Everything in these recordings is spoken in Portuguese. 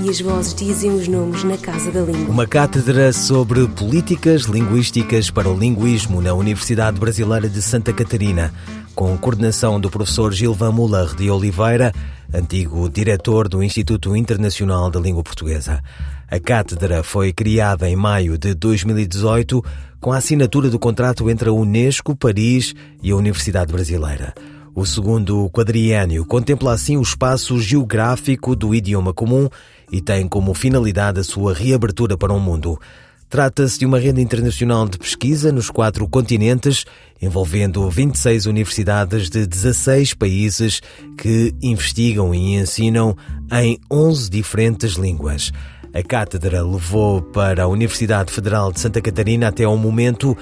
e as vozes dizem os nomes na Casa da Língua. Uma cátedra sobre políticas linguísticas para o linguismo na Universidade Brasileira de Santa Catarina, com coordenação do professor Gilvan Muller de Oliveira, antigo diretor do Instituto Internacional da Língua Portuguesa. A cátedra foi criada em maio de 2018 com a assinatura do contrato entre a Unesco Paris e a Universidade Brasileira. O segundo quadriênio contempla assim o espaço geográfico do idioma comum e tem como finalidade a sua reabertura para o mundo. Trata-se de uma rede internacional de pesquisa nos quatro continentes, envolvendo 26 universidades de 16 países que investigam e ensinam em 11 diferentes línguas. A cátedra levou para a Universidade Federal de Santa Catarina até ao momento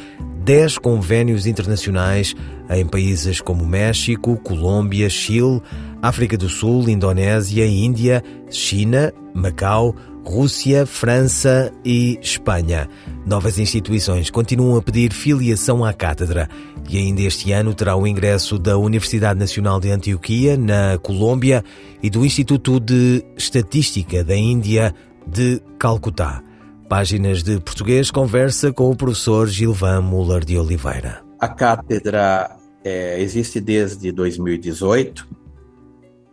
10 convênios internacionais em países como México, Colômbia, Chile, África do Sul, Indonésia, Índia, China, Macau, Rússia, França e Espanha. Novas instituições continuam a pedir filiação à cátedra e ainda este ano terá o ingresso da Universidade Nacional de Antioquia, na Colômbia, e do Instituto de Estatística da Índia, de Calcutá. Páginas de Português conversa com o professor Gilvan Muller de Oliveira. A cátedra é, existe desde 2018.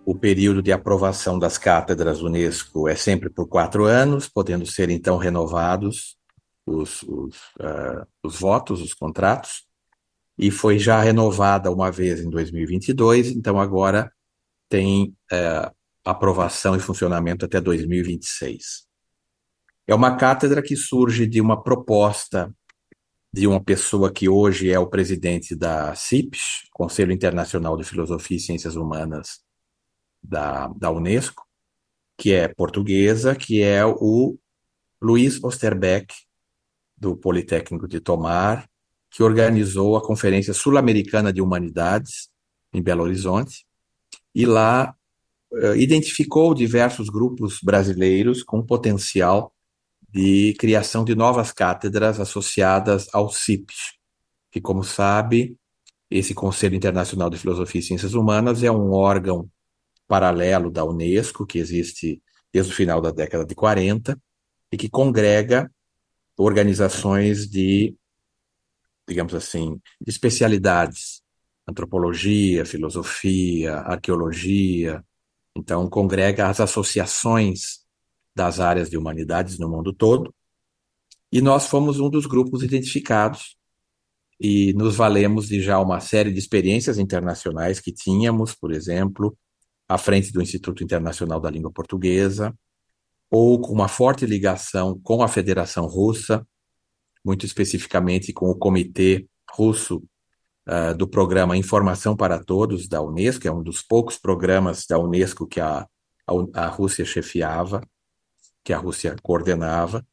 O período de aprovação das cátedras Unesco é sempre por quatro anos, podendo ser então renovados os, os, uh, os votos, os contratos. E foi já renovada uma vez em 2022, então agora tem uh, aprovação e funcionamento até 2026. É uma cátedra que surge de uma proposta de uma pessoa que hoje é o presidente da CIPES, Conselho Internacional de Filosofia e Ciências Humanas da, da Unesco, que é portuguesa, que é o Luiz Osterbeck, do Politécnico de Tomar, que organizou a Conferência Sul-Americana de Humanidades em Belo Horizonte, e lá uh, identificou diversos grupos brasileiros com potencial de criação de novas cátedras associadas ao CIPES, que, como sabe, esse Conselho Internacional de Filosofia e Ciências Humanas é um órgão paralelo da Unesco, que existe desde o final da década de 40, e que congrega organizações de, digamos assim, de especialidades, antropologia, filosofia, arqueologia. Então, congrega as associações das áreas de humanidades no mundo todo, e nós fomos um dos grupos identificados e nos valemos de já uma série de experiências internacionais que tínhamos, por exemplo, à frente do Instituto Internacional da Língua Portuguesa, ou com uma forte ligação com a Federação Russa, muito especificamente com o Comitê Russo uh, do programa Informação para Todos da Unesco, é um dos poucos programas da Unesco que a, a, a Rússia chefiava que a Rússia coordenava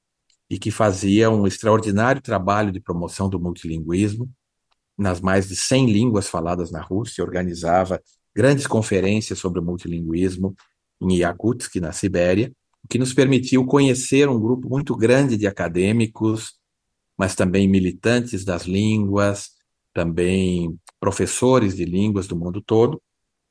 e que fazia um extraordinário trabalho de promoção do multilinguismo nas mais de 100 línguas faladas na Rússia, organizava grandes conferências sobre o multilinguismo em Yakutsk, na Sibéria, o que nos permitiu conhecer um grupo muito grande de acadêmicos, mas também militantes das línguas, também professores de línguas do mundo todo,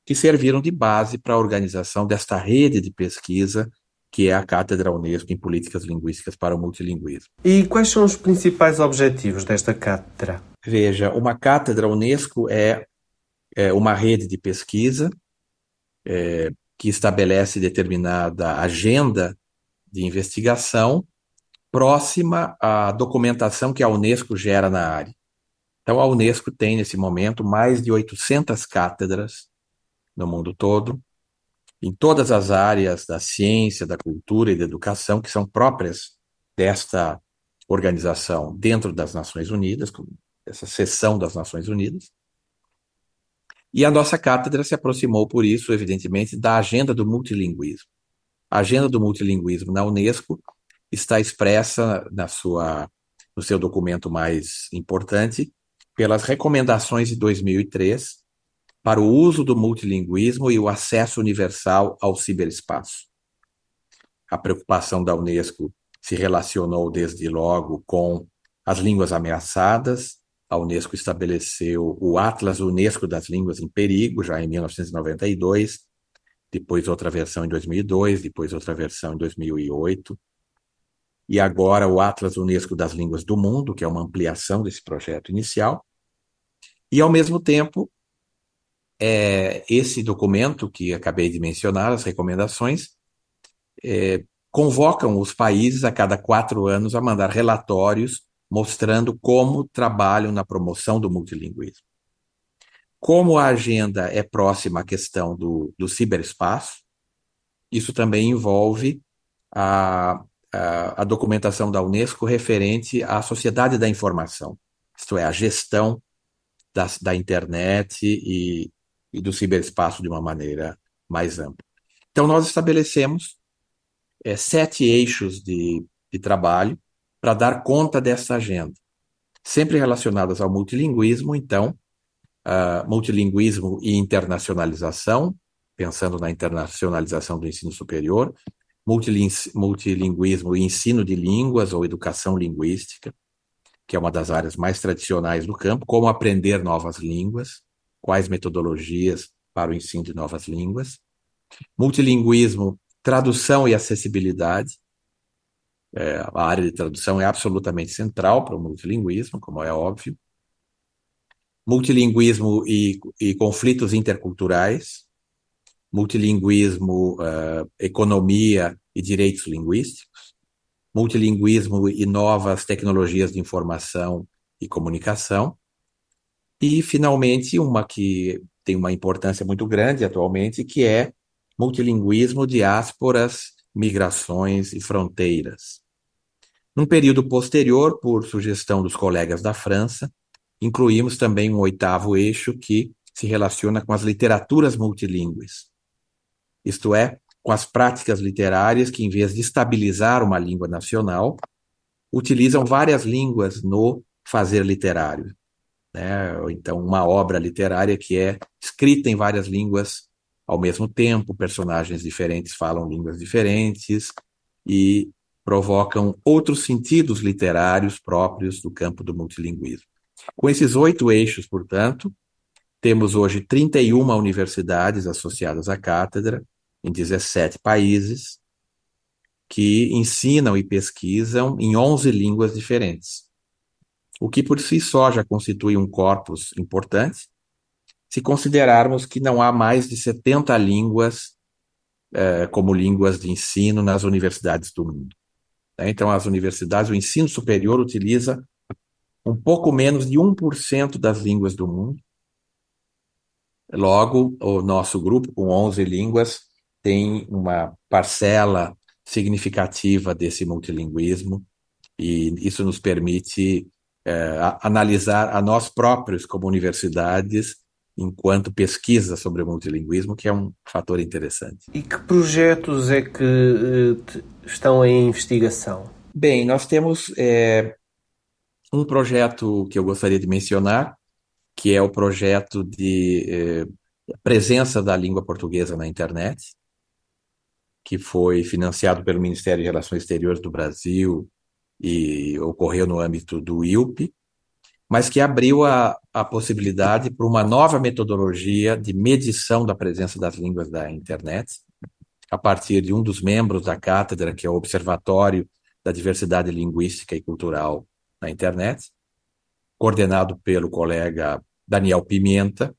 que serviram de base para a organização desta rede de pesquisa que é a Cátedra Unesco em Políticas Linguísticas para o Multilinguismo. E quais são os principais objetivos desta cátedra? Veja, uma cátedra Unesco é, é uma rede de pesquisa é, que estabelece determinada agenda de investigação próxima à documentação que a Unesco gera na área. Então, a Unesco tem, nesse momento, mais de 800 cátedras no mundo todo, em todas as áreas da ciência, da cultura e da educação que são próprias desta organização dentro das Nações Unidas, essa seção das Nações Unidas. E a nossa cátedra se aproximou, por isso, evidentemente, da agenda do multilinguismo. A agenda do multilinguismo na Unesco está expressa na sua no seu documento mais importante, pelas recomendações de 2003 para o uso do multilinguismo e o acesso universal ao ciberespaço. A preocupação da Unesco se relacionou desde logo com as línguas ameaçadas. A Unesco estabeleceu o Atlas Unesco das Línguas em Perigo, já em 1992, depois outra versão em 2002, depois outra versão em 2008, e agora o Atlas Unesco das Línguas do Mundo, que é uma ampliação desse projeto inicial. E, ao mesmo tempo, é, esse documento que acabei de mencionar, as recomendações, é, convocam os países a cada quatro anos a mandar relatórios mostrando como trabalham na promoção do multilinguismo. Como a agenda é próxima à questão do, do ciberespaço, isso também envolve a, a, a, documentação da Unesco referente à sociedade da informação, isto é, a gestão da, da internet e, e do ciberespaço de uma maneira mais ampla. Então, nós estabelecemos é, sete eixos de, de trabalho para dar conta dessa agenda, sempre relacionadas ao multilinguismo, então, uh, multilinguismo e internacionalização, pensando na internacionalização do ensino superior, multilinguismo e ensino de línguas ou educação linguística, que é uma das áreas mais tradicionais do campo, como aprender novas línguas, quais metodologias para o ensino de novas línguas, multilinguismo, tradução e acessibilidade. É, a área de tradução é absolutamente central para o multilinguismo, como é óbvio. Multilinguismo e, e conflitos interculturais, multilinguismo, uh, economia e direitos linguísticos, multilinguismo e novas tecnologias de informação e comunicação, e, finalmente, uma que tem uma importância muito grande atualmente, que é multilinguismo, diásporas, migrações e fronteiras. Num período posterior, por sugestão dos colegas da França, incluímos também um oitavo eixo que se relaciona com as literaturas multilingües, isto é, com as práticas literárias que, em vez de estabilizar uma língua nacional, utilizam várias línguas no fazer literário. Né? Ou então, uma obra literária que é escrita em várias línguas ao mesmo tempo, personagens diferentes falam línguas diferentes e provocam outros sentidos literários próprios do campo do multilinguismo. Com esses oito eixos, portanto, temos hoje 31 universidades associadas à cátedra, em 17 países, que ensinam e pesquisam em 11 línguas diferentes. O que por si só já constitui um corpus importante, se considerarmos que não há mais de 70 línguas eh, como línguas de ensino nas universidades do mundo. Então, as universidades, o ensino superior utiliza um pouco menos de 1% das línguas do mundo. Logo, o nosso grupo, com 11 línguas, tem uma parcela significativa desse multilinguismo, e isso nos permite é, analisar a nós próprios, como universidades, enquanto pesquisa sobre o multilinguismo, que é um fator interessante. E que projetos é que uh, estão em investigação? Bem, nós temos é, um projeto que eu gostaria de mencionar, que é o projeto de eh, presença da língua portuguesa na internet, que foi financiado pelo Ministério de Relações Exteriores do Brasil e ocorreu no âmbito do ILP, mas que abriu a, a possibilidade para uma nova metodologia de medição da presença das línguas da internet, a partir de um dos membros da cátedra, que é o Observatório da Diversidade Linguística e Cultural na internet, coordenado pelo colega Daniel Pimenta,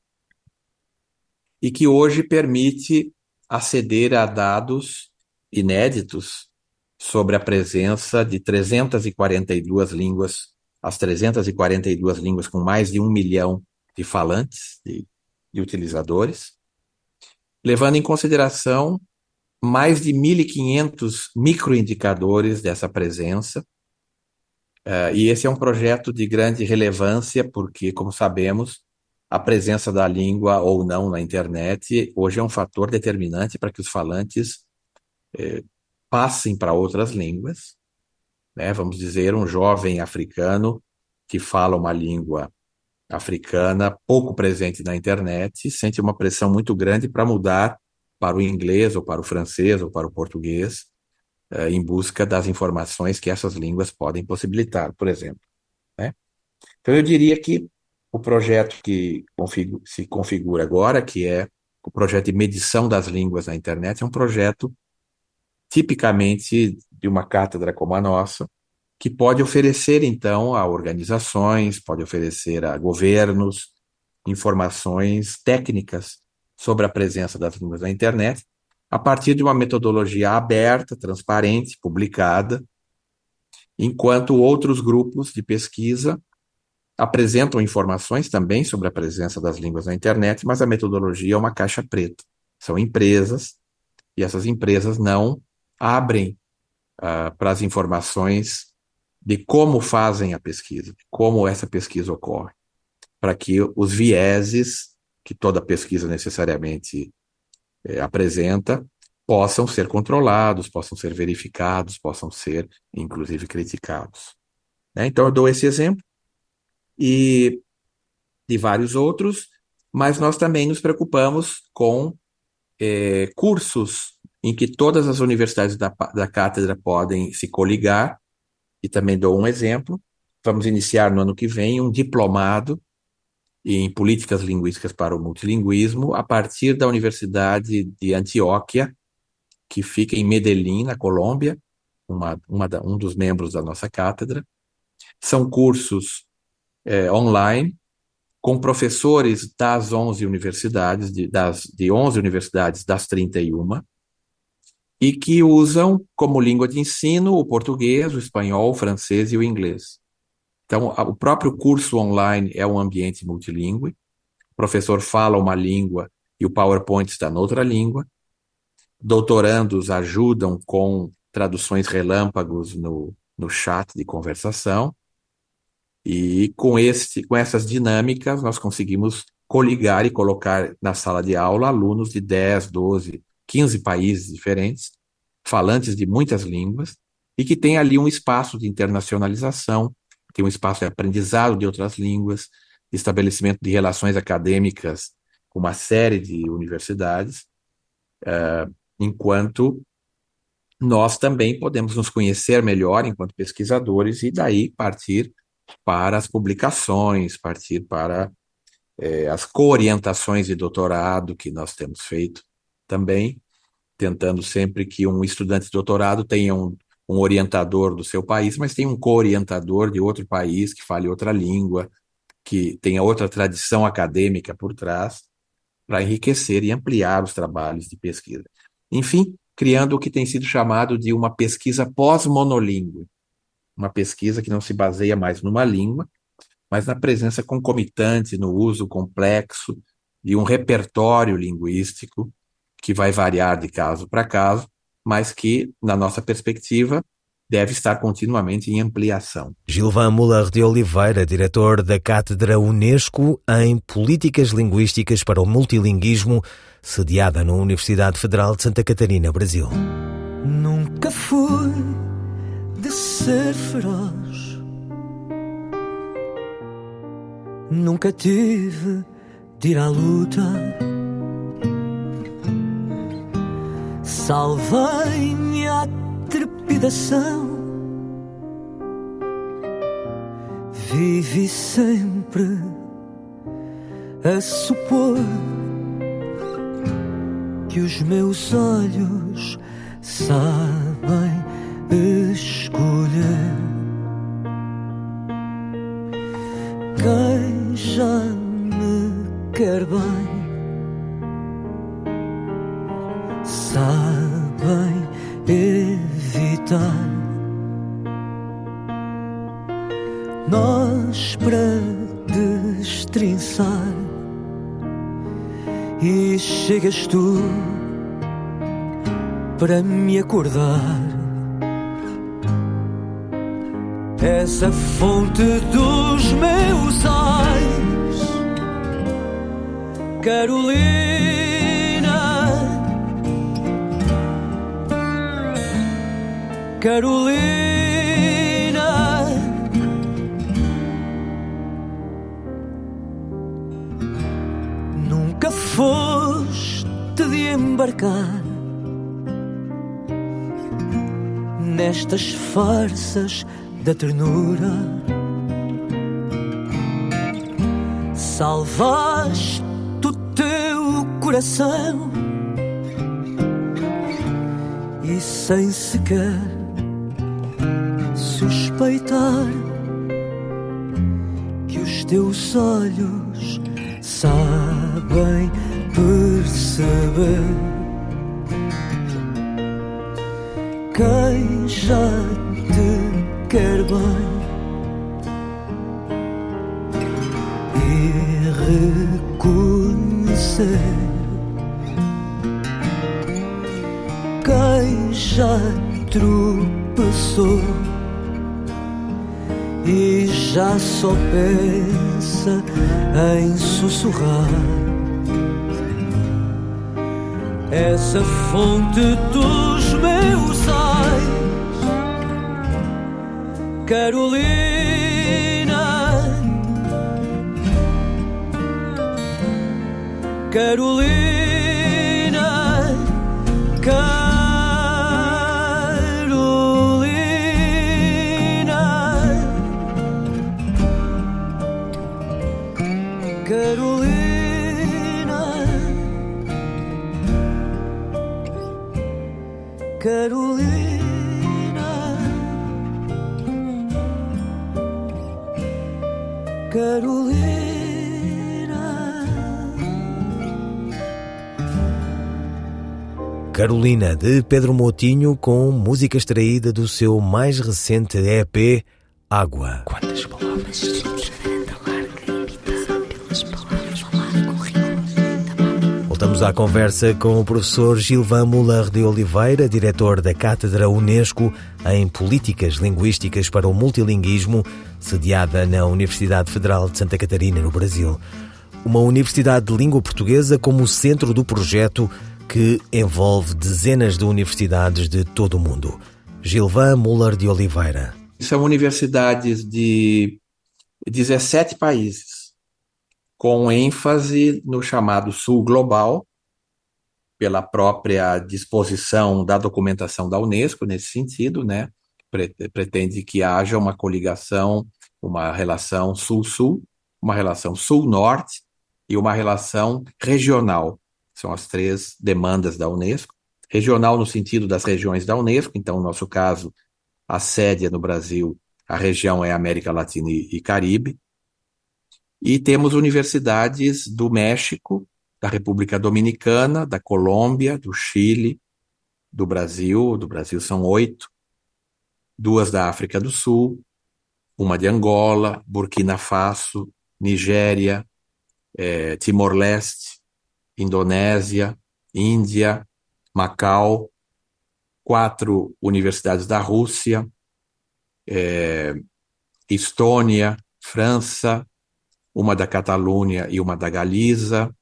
e que hoje permite aceder a dados inéditos sobre a presença de 342 línguas, as 342 línguas com mais de um milhão de falantes, de, de utilizadores, levando em consideração mais de 1.500 microindicadores dessa presença, Uh, e esse é um projeto de grande relevância, porque, como sabemos, a presença da língua ou não na internet hoje é um fator determinante para que os falantes eh, passem para outras línguas. né, vamos dizer, um jovem africano que fala uma língua africana pouco presente na internet sente uma pressão muito grande para mudar para o inglês ou para o francês ou para o português eh, em busca das informações que essas línguas podem possibilitar, por exemplo. Né? Então eu diria que o projeto que config se configura agora, que é o projeto de medição das línguas na internet, é um projeto tipicamente de uma cátedra como a nossa, que pode oferecer, então, a organizações, pode oferecer a governos informações técnicas sobre a presença das línguas na internet, a partir de uma metodologia aberta, transparente, publicada, enquanto outros grupos de pesquisa apresentam informações também sobre a presença das línguas na internet, mas a metodologia é uma caixa preta. São empresas, e essas empresas não abrem uh, para as informações de como fazem a pesquisa, de como essa pesquisa ocorre, para que os vieses que toda pesquisa necessariamente é, apresenta possam ser controlados, possam ser verificados, possam ser, inclusive, criticados. Né? Então, eu dou esse exemplo e de vários outros, mas nós também nos preocupamos com é, cursos em que todas as universidades da, da cátedra podem se coligar e também dou um exemplo. Vamos iniciar no ano que vem um diplomado em políticas linguísticas para o multilinguismo a partir da Universidade de Antioquia, que fica em Medellín, na Colômbia, uma, uma da, um dos membros da nossa cátedra. São cursos é, online com professores das 11 universidades, de, das, de 11 universidades das 31, e que usam como língua de ensino o português, o espanhol, o francês e o inglês. Então, o próprio curso online é um ambiente multilingüe, o professor fala uma língua e o PowerPoint está noutra língua, doutorandos ajudam com traduções relâmpagos no, no chat de conversação, e com, esse, com essas dinâmicas nós conseguimos coligar e colocar na sala de aula alunos de 10, 12, 15 países diferentes, falantes de muitas línguas, e que tem ali um espaço de internacionalização, tem um espaço de aprendizado de outras línguas, estabelecimento de relações acadêmicas com uma série de universidades, uh, enquanto nós também podemos nos conhecer melhor enquanto pesquisadores e daí partir para as publicações, partir para eh, as coorientações de doutorado que nós temos feito também, tentando sempre que um estudante de doutorado tenha um, um orientador do seu país, mas tenha um co-orientador de outro país que fale outra língua, que tenha outra tradição acadêmica por trás, para enriquecer e ampliar os trabalhos de pesquisa. Enfim, criando o que tem sido chamado de uma pesquisa pós-monolíngue, uma pesquisa que não se baseia mais numa língua, mas na presença concomitante, no uso complexo de um repertório linguístico que vai variar de caso para caso, mas que, na nossa perspectiva, deve estar continuamente em ampliação. Gilvan Muller de Oliveira, diretor da Cátedra Unesco em Políticas Linguísticas para o Multilinguismo, sediada na Universidade Federal de Santa Catarina, Brasil. Nunca fui de ser feroz. Nunca tive de ir à luta salvei-me trepidação. Vivi sempre a supor que os meus olhos sabem escolher quem já me quer bem. chegas tu para me acordar. essa fonte dos meus ais, Carolina. Carolina. Nunca foi embarcar nestas farsas da ternura. Salvaste o teu coração e sem sequer suspeitar que os teus olhos sabem perceber quem já te quer bem e reconhecer quem já tropeçou e já só pensa em sussurrar. Essa fonte dos meus ais, Carolina, Carolina, Carolina. Carolina, Carolina. Carolina, de Pedro Moutinho, com música extraída do seu mais recente EP, Água. Quantas palavras? Voltamos à conversa com o professor Gilvan Muller de Oliveira, diretor da Cátedra Unesco em Políticas Linguísticas para o Multilinguismo, sediada na Universidade Federal de Santa Catarina, no Brasil. Uma universidade de língua portuguesa como centro do projeto que envolve dezenas de universidades de todo o mundo. Gilvan Muller de Oliveira. São universidades de 17 países, com ênfase no chamado Sul Global, pela própria disposição da documentação da Unesco nesse sentido, né? Pretende que haja uma coligação, uma relação Sul-Sul, uma relação Sul-Norte e uma relação regional. São as três demandas da Unesco. Regional no sentido das regiões da Unesco, então, no nosso caso, a sede é no Brasil, a região é América Latina e Caribe. E temos universidades do México, da República Dominicana, da Colômbia, do Chile, do Brasil. Do Brasil são oito. Duas da África do Sul, uma de Angola, Burkina Faso, Nigéria, eh, Timor-Leste, Indonésia, Índia, Macau, quatro universidades da Rússia, é, Estônia, França, uma da Catalunha e uma da Galiza,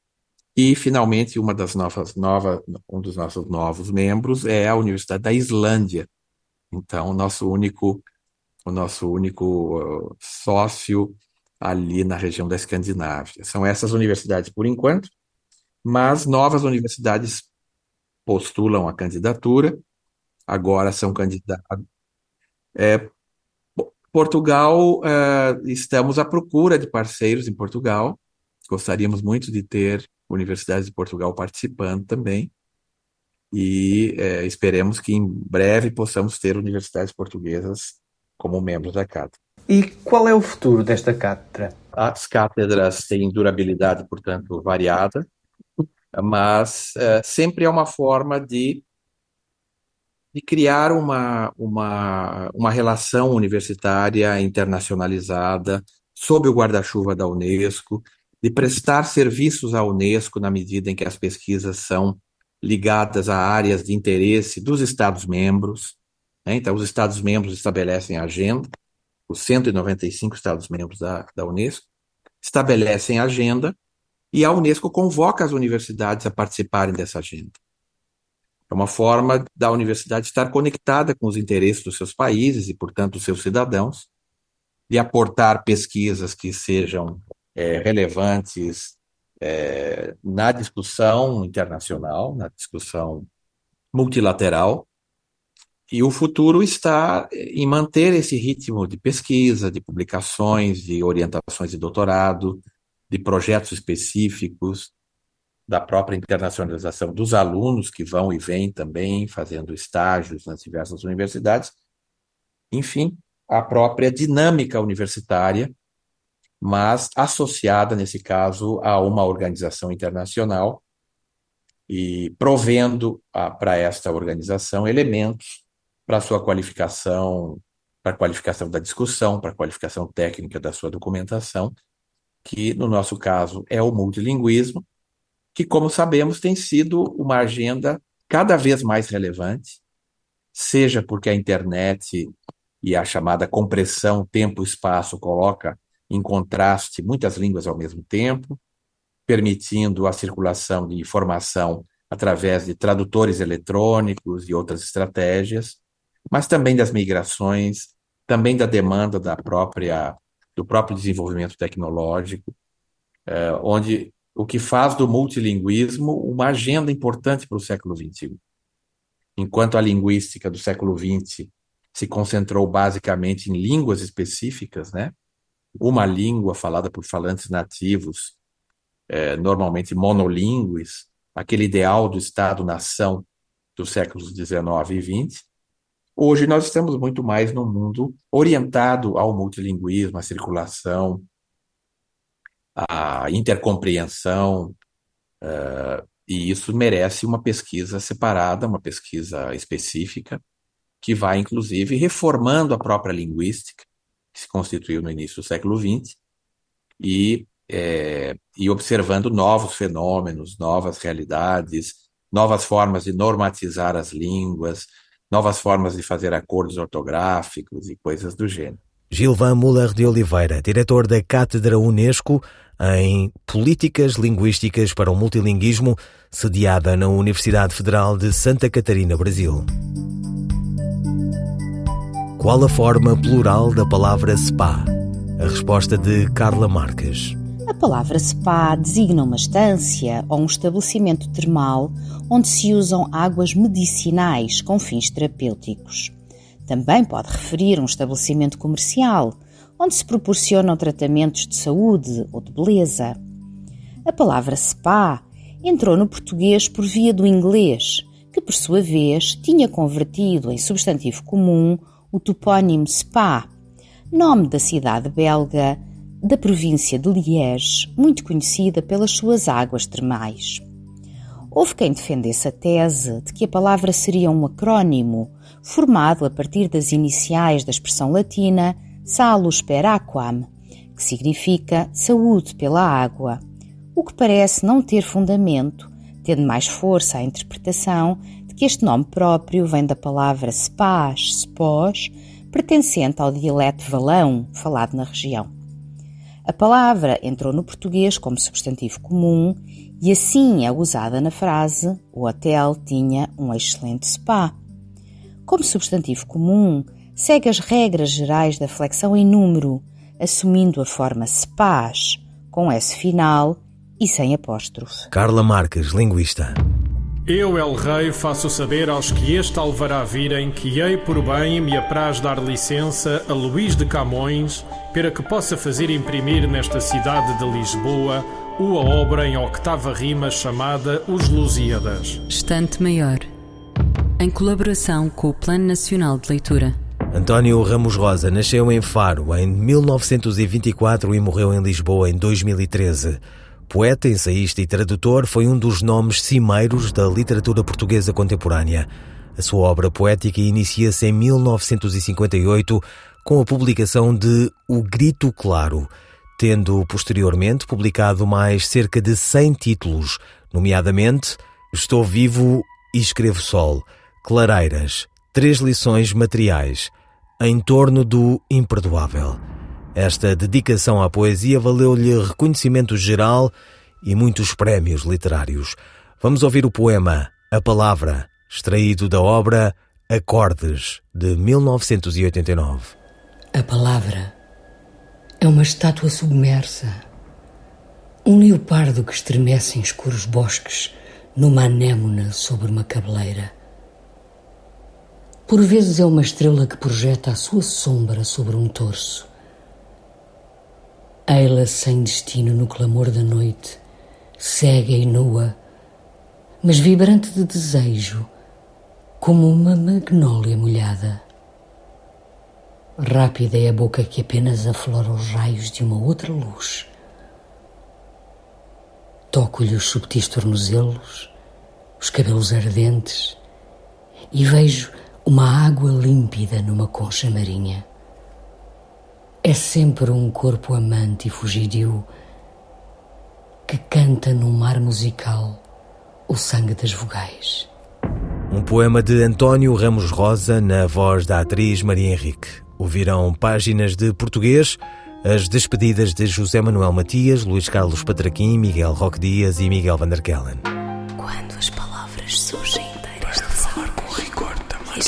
e finalmente uma das novas, nova, um dos nossos novos membros é a Universidade da Islândia. Então, o nosso único, o nosso único uh, sócio ali na região da Escandinávia. São essas universidades por enquanto, mas novas universidades postulam a candidatura agora são candidatos. É, Portugal, é, estamos à procura de parceiros em Portugal. Gostaríamos muito de ter universidades de Portugal participando também. E é, esperemos que em breve possamos ter universidades portuguesas como membros da cátedra. E qual é o futuro desta cátedra? As cátedras têm durabilidade, portanto, variada, mas é, sempre é uma forma de de criar uma, uma, uma relação universitária internacionalizada sob o guarda-chuva da Unesco, de prestar serviços à Unesco na medida em que as pesquisas são ligadas a áreas de interesse dos Estados-membros. Né? Então, os Estados-membros estabelecem a agenda, os 195 Estados-membros da, da Unesco estabelecem a agenda e a Unesco convoca as universidades a participarem dessa agenda. É uma forma da universidade estar conectada com os interesses dos seus países e, portanto, dos seus cidadãos, de aportar pesquisas que sejam é, relevantes é, na discussão internacional, na discussão multilateral, e o futuro está em manter esse ritmo de pesquisa, de publicações, de orientações de doutorado, de projetos específicos, da própria internacionalização dos alunos que vão e vêm também fazendo estágios nas diversas universidades. Enfim, a própria dinâmica universitária, mas associada, nesse caso, a uma organização internacional e provendo para esta organização elementos para sua qualificação, para qualificação da discussão, para qualificação técnica da sua documentação, que no nosso caso é o multilinguismo, que, como sabemos, tem sido uma agenda cada vez mais relevante, seja porque a internet e a chamada compressão tempo-espaço coloca em contraste muitas línguas ao mesmo tempo, permitindo a circulação de informação através de tradutores eletrônicos e outras estratégias, mas também das migrações, também da demanda da própria do próprio desenvolvimento tecnológico, eh, onde o que faz do multilinguismo uma agenda importante para o século XXI. Enquanto a linguística do século XX se concentrou basicamente em línguas específicas, né? Uma língua falada por falantes nativos, é, normalmente monolíngues, aquele ideal do Estado-nação dos séculos XIX e XX. Hoje nós estamos muito mais num mundo orientado ao multilinguismo, à circulação, à intercompreensão, uh, e isso merece uma pesquisa separada, uma pesquisa específica, que vai, inclusive, reformando a própria linguística, que se constituiu no início do século XX, e, é, e observando novos fenômenos, novas realidades, novas formas de normatizar as línguas, novas formas de fazer acordos ortográficos e coisas do gênero. Gilvan Muller de Oliveira, diretor da Cátedra Unesco em Políticas Linguísticas para o Multilinguismo, sediada na Universidade Federal de Santa Catarina, Brasil. Qual a forma plural da palavra spa? A resposta de Carla Marques. A palavra spa designa uma estância ou um estabelecimento termal onde se usam águas medicinais com fins terapêuticos. Também pode referir um estabelecimento comercial onde se proporcionam tratamentos de saúde ou de beleza. A palavra spa entrou no português por via do inglês, que por sua vez tinha convertido em substantivo comum o topónimo Spa, nome da cidade belga da província de Liège, muito conhecida pelas suas águas termais. Houve quem defendesse a tese de que a palavra seria um acrónimo formado a partir das iniciais da expressão latina salus per aquam, que significa saúde pela água, o que parece não ter fundamento, tendo mais força a interpretação que este nome próprio vem da palavra spas, pertencente ao dialeto valão, falado na região. A palavra entrou no português como substantivo comum e assim é usada na frase o hotel tinha um excelente spa. Como substantivo comum, segue as regras gerais da flexão em número, assumindo a forma spas, com S final e sem apóstrofe. Carla Marques, linguista. Eu, El Rei, faço saber aos que este alvará virem que hei por bem me apraz dar licença a Luís de Camões para que possa fazer imprimir nesta cidade de Lisboa uma obra em octava rima chamada Os Lusíadas. Estante Maior, em colaboração com o Plano Nacional de Leitura. António Ramos Rosa nasceu em Faro em 1924 e morreu em Lisboa em 2013. Poeta, ensaísta e tradutor, foi um dos nomes cimeiros da literatura portuguesa contemporânea. A sua obra poética inicia-se em 1958 com a publicação de O Grito Claro, tendo posteriormente publicado mais cerca de 100 títulos, nomeadamente Estou Vivo e Escrevo Sol, Clareiras, Três Lições Materiais, Em Torno do Imperdoável. Esta dedicação à poesia valeu-lhe reconhecimento geral e muitos prémios literários. Vamos ouvir o poema A Palavra, extraído da obra Acordes, de 1989. A palavra é uma estátua submersa, Um leopardo que estremece em escuros bosques numa anémona sobre uma cabeleira. Por vezes é uma estrela que projeta a sua sombra sobre um torso. Eila sem destino no clamor da noite, cega e nua, mas vibrante de desejo, como uma magnólia molhada. Rápida é a boca que apenas aflora os raios de uma outra luz. Toco-lhe os subtis tornozelos, os cabelos ardentes e vejo uma água límpida numa concha marinha. É sempre um corpo amante e fugidio que canta num mar musical o sangue das vogais. Um poema de António Ramos Rosa na voz da atriz Maria Henrique. Ouviram páginas de português, as despedidas de José Manuel Matias, Luís Carlos Patraquim, Miguel Roque Dias e Miguel Van